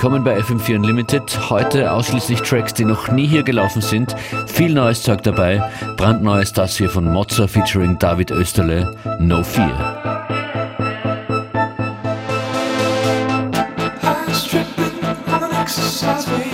Willkommen bei FM4 Unlimited. Heute ausschließlich Tracks, die noch nie hier gelaufen sind. Viel neues Zeug dabei. Brandneues das hier von Mozza featuring David Österle. No Fear. Mozza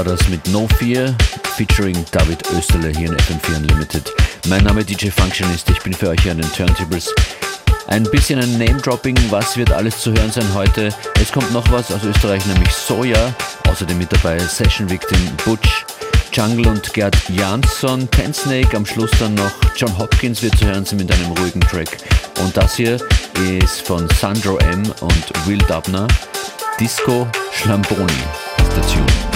war das mit No Fear featuring David Österle hier in FM4 Unlimited. Mein Name ist DJ Functionist, ich bin für euch hier an den Turntables. Ein bisschen ein Name-Dropping, was wird alles zu hören sein heute? Es kommt noch was aus Österreich, nämlich Soja. Außerdem mit dabei Session Victim Butch, Jungle und Gerd Jansson, Ten Snake, am Schluss dann noch John Hopkins wird zu hören sein mit einem ruhigen Track. Und das hier ist von Sandro M und Will Dubner, Disco Schlamboni ist der Tune.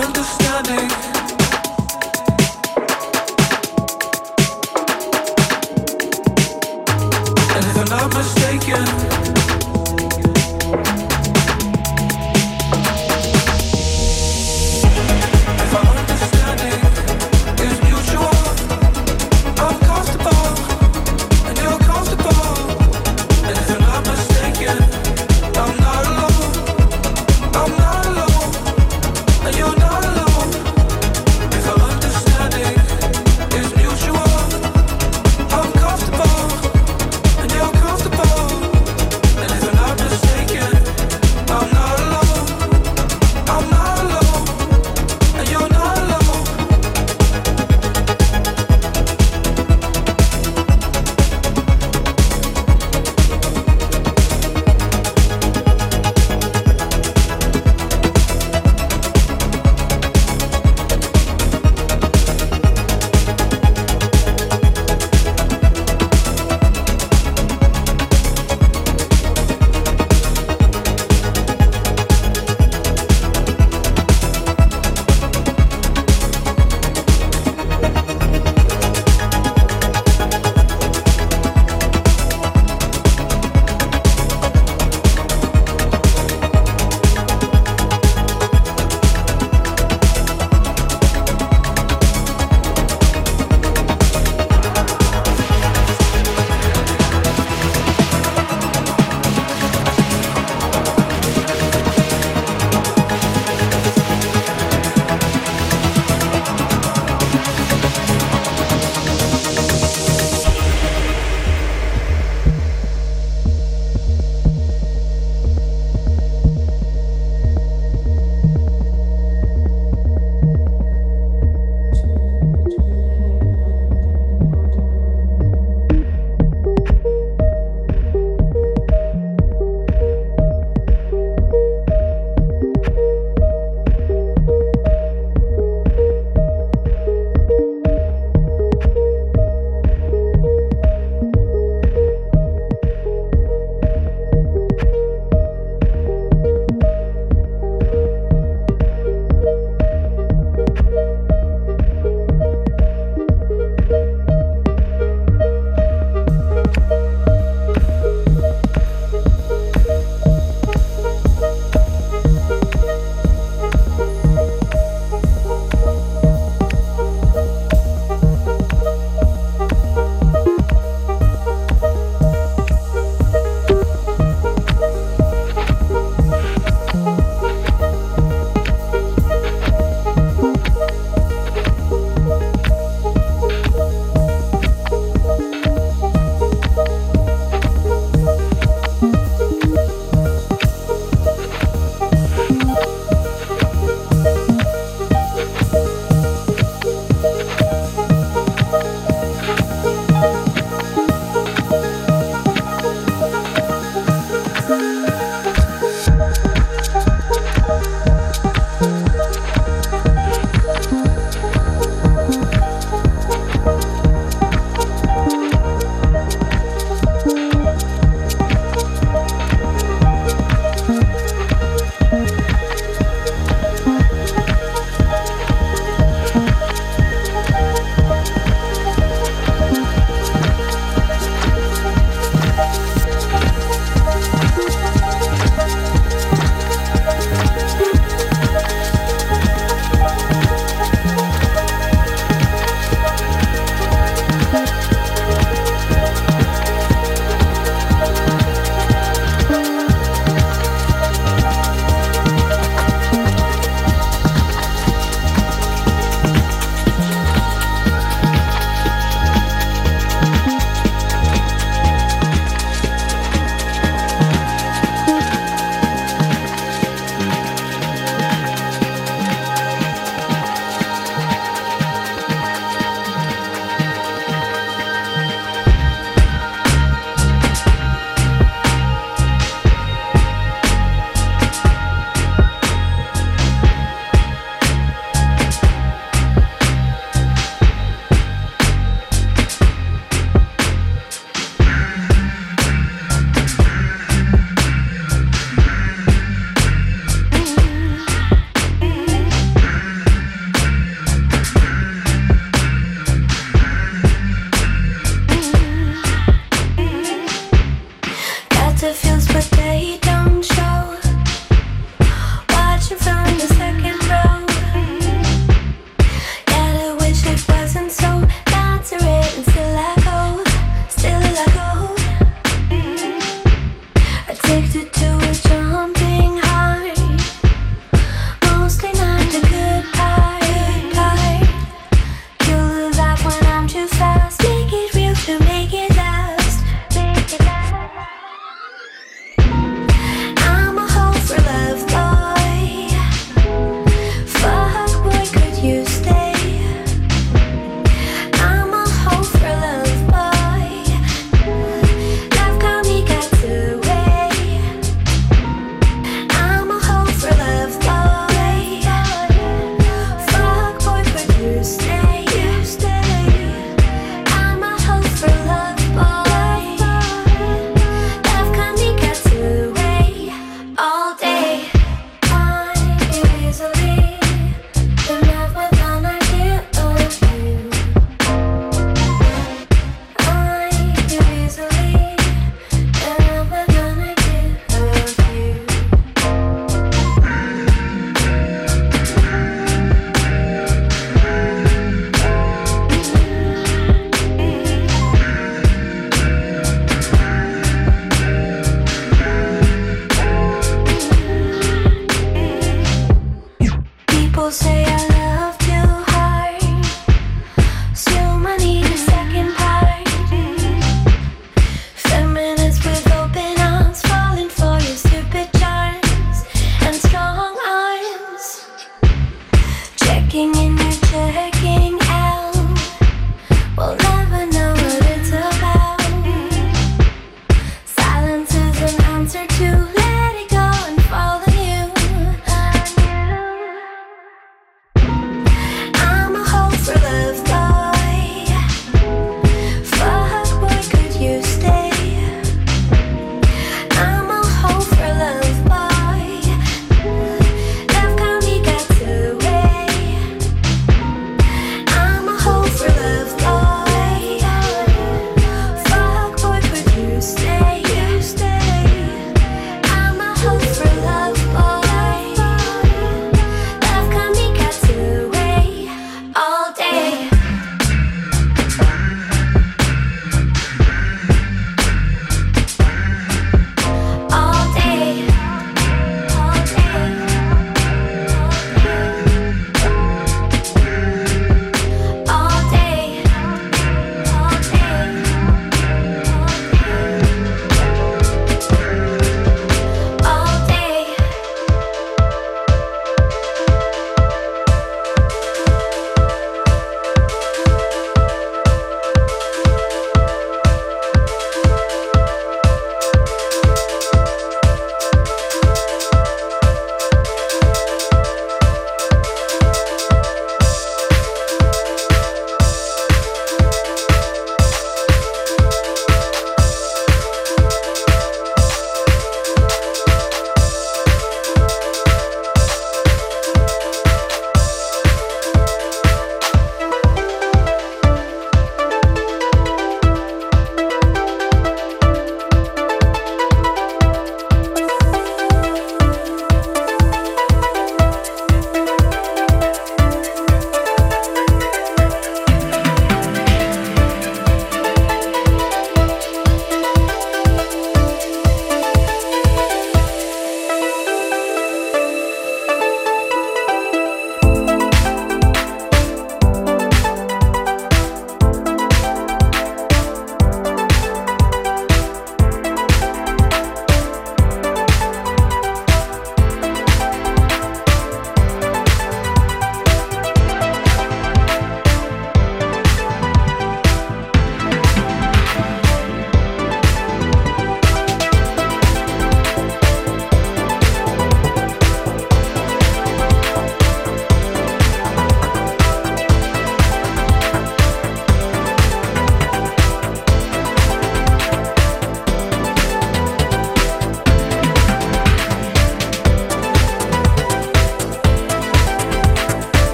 understand.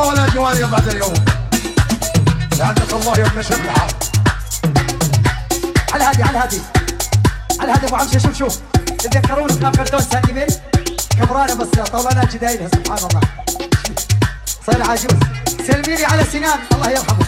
ثورة ولا ديوانية بعد اليوم. لعنك الله يا ابن شبل على هادي على هادي. على هادي أبو عمشي شوف شوف. تتذكرون خان فردوس هادي من كبرانة بس طولنا جدايلها سبحان الله. صاير عجوز سلمي لي على سنان الله يرحمه.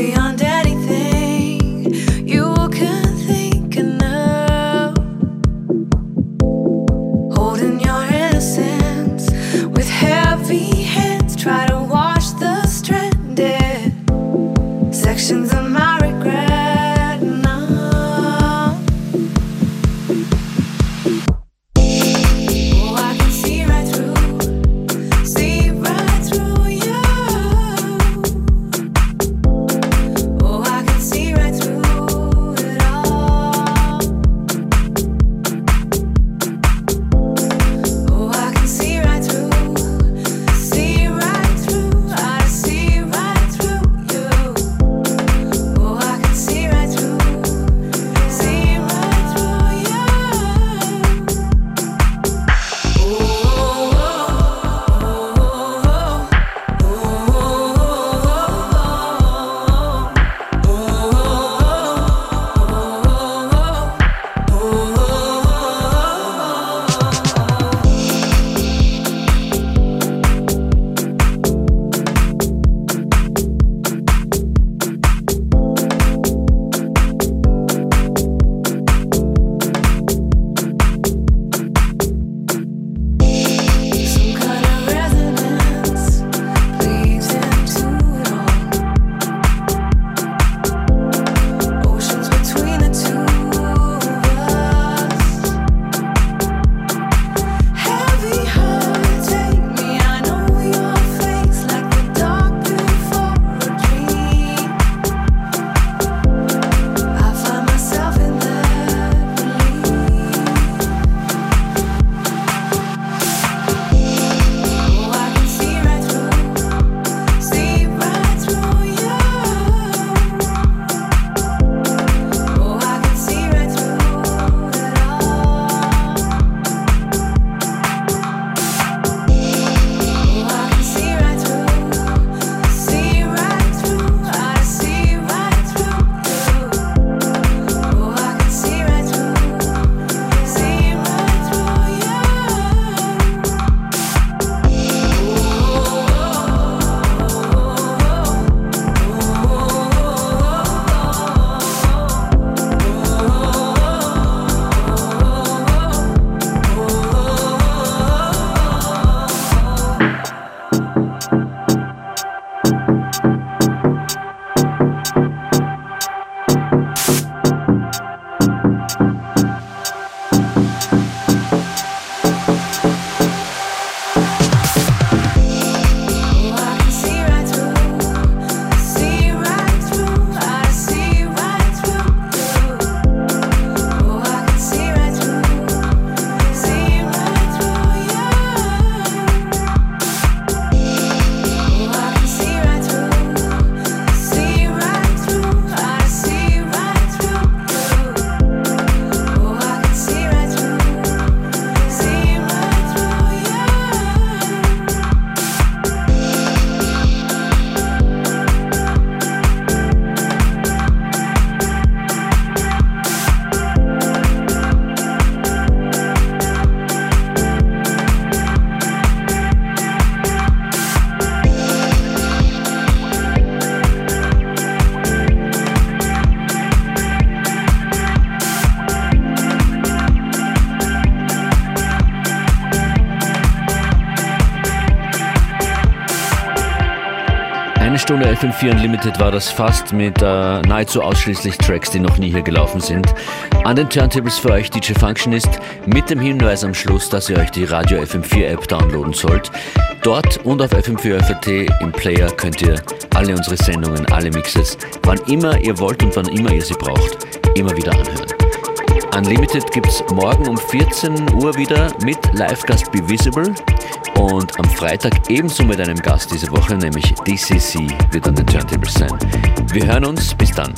Beyond, on daddy FM4 Unlimited war das fast mit äh, nahezu ausschließlich Tracks, die noch nie hier gelaufen sind. An den Turntables für euch DJ Functionist mit dem Hinweis am Schluss, dass ihr euch die Radio FM4 App downloaden sollt. Dort und auf FM4FAT im Player könnt ihr alle unsere Sendungen, alle Mixes, wann immer ihr wollt und wann immer ihr sie braucht, immer wieder anhören. Unlimited gibt es morgen um 14 Uhr wieder mit Live-Gast Be Visible und am Freitag ebenso mit einem Gast diese Woche, nämlich DCC wird an den Turntables sein. Wir hören uns, bis dann.